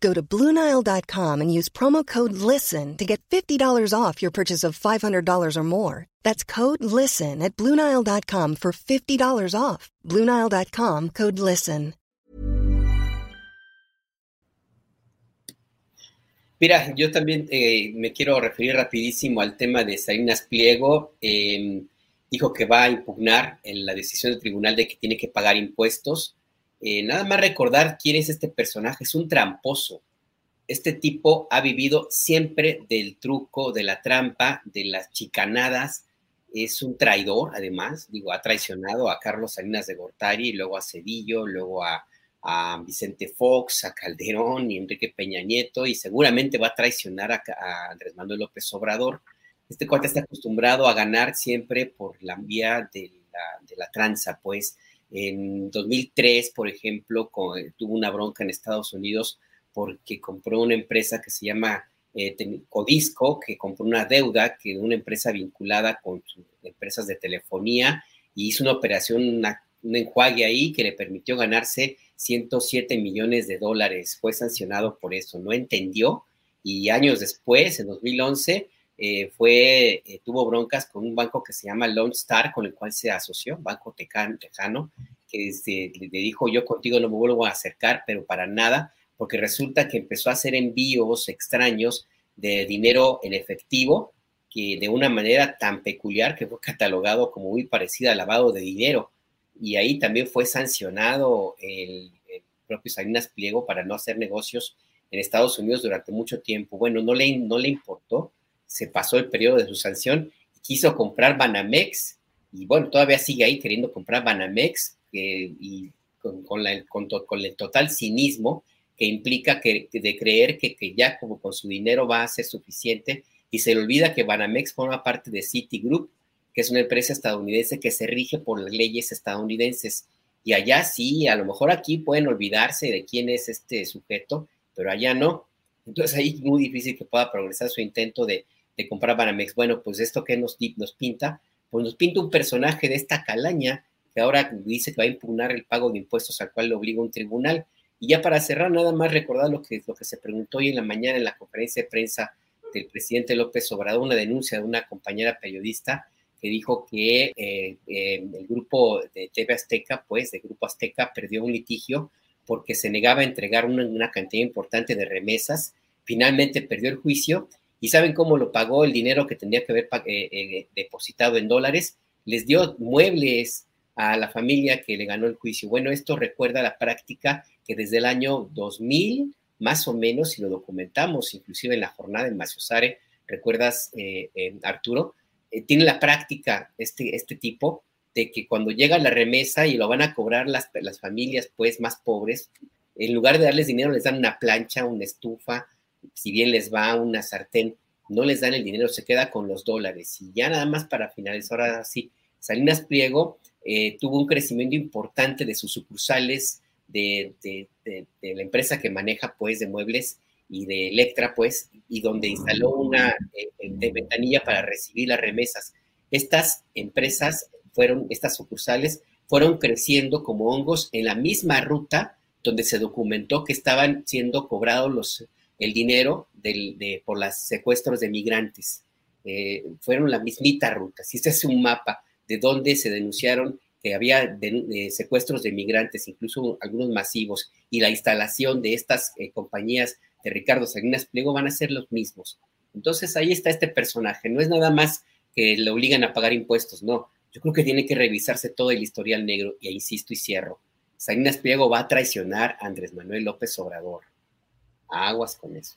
Go to Bluenile.com and use promo code LISTEN to get $50 off your purchase of $500 or more. That's code LISTEN at Bluenile.com for $50 off. Bluenile.com code LISTEN. Mira, yo también eh, me quiero referir rapidísimo al tema de Salinas Pliego. Eh, dijo que va a impugnar en la decisión del tribunal de que tiene que pagar impuestos. Eh, nada más recordar quién es este personaje, es un tramposo. Este tipo ha vivido siempre del truco, de la trampa, de las chicanadas. Es un traidor, además, digo, ha traicionado a Carlos Salinas de Gortari, luego a Cedillo, luego a, Vicente Fox, a Calderón y Enrique Peña Nieto, y seguramente va a traicionar a, Andrés Manuel López Obrador. Este cuate está acostumbrado a ganar siempre por la vía de la tranza, pues en 2003, por ejemplo, tuvo una bronca en Estados Unidos porque compró una empresa que se llama eh, Codisco, que compró una deuda que una empresa vinculada con empresas de telefonía y hizo una operación, un enjuague ahí que le permitió ganarse 107 millones de dólares. Fue sancionado por eso, no entendió y años después, en 2011, eh, fue, eh, tuvo broncas con un banco que se llama Lone Star, con el cual se asoció, Banco Tejano, que le dijo yo contigo no me vuelvo a acercar, pero para nada, porque resulta que empezó a hacer envíos extraños de dinero en efectivo, que de una manera tan peculiar que fue catalogado como muy parecida al lavado de dinero. Y ahí también fue sancionado el, el propio Salinas Pliego para no hacer negocios en Estados Unidos durante mucho tiempo. Bueno, no le, no le importó se pasó el periodo de su sanción, quiso comprar Banamex y bueno, todavía sigue ahí queriendo comprar Banamex y con, el total cinismo que implica que, de creer que, que, ya como con su dinero va a ser suficiente y se le olvida que Banamex forma parte de Citigroup, que es una empresa estadounidense que se rige por las leyes estadounidenses. Y allá sí, a lo mejor aquí pueden olvidarse de quién es este sujeto, pero allá no. Entonces ahí es muy difícil que pueda progresar su intento de, de comprar Banamex. Bueno, pues esto que nos, nos pinta, pues nos pinta un personaje de esta calaña que ahora dice que va a impugnar el pago de impuestos al cual le obliga un tribunal. Y ya para cerrar, nada más recordar lo que, lo que se preguntó hoy en la mañana en la conferencia de prensa del presidente López Obrador, una denuncia de una compañera periodista que dijo que eh, eh, el grupo de TV Azteca, pues, de Grupo Azteca, perdió un litigio porque se negaba a entregar una, una cantidad importante de remesas. Finalmente perdió el juicio ¿Y saben cómo lo pagó el dinero que tendría que haber eh, eh, depositado en dólares? Les dio muebles a la familia que le ganó el juicio. Bueno, esto recuerda la práctica que desde el año 2000, más o menos, si lo documentamos, inclusive en la jornada en Maciosare, recuerdas, eh, Arturo, tiene la práctica este, este tipo de que cuando llega la remesa y lo van a cobrar las, las familias pues más pobres, en lugar de darles dinero les dan una plancha, una estufa, si bien les va una sartén, no les dan el dinero, se queda con los dólares. Y ya nada más para finalizar, ahora sí, Salinas Pliego eh, tuvo un crecimiento importante de sus sucursales de, la empresa que maneja, pues, de muebles y de Electra, pues, y donde instaló una eh, ventanilla para recibir las remesas. Estas empresas fueron, estas sucursales fueron creciendo como hongos en la misma ruta donde se documentó que estaban siendo cobrados los, el dinero de, por los secuestros de migrantes. Eh, fueron la mismita ruta. Si este es un mapa de donde se denunciaron que había secuestros de migrantes, incluso algunos masivos, y la instalación de estas eh, compañías de Ricardo Salinas Pliego van a ser los mismos. Entonces ahí está este personaje. No es nada más que le obligan a pagar impuestos, no. Yo creo que tiene que revisarse todo el historial negro y insisto y cierro. Salinas Pliego va a traicionar a Andrés Manuel López Obrador. Aguas con eso.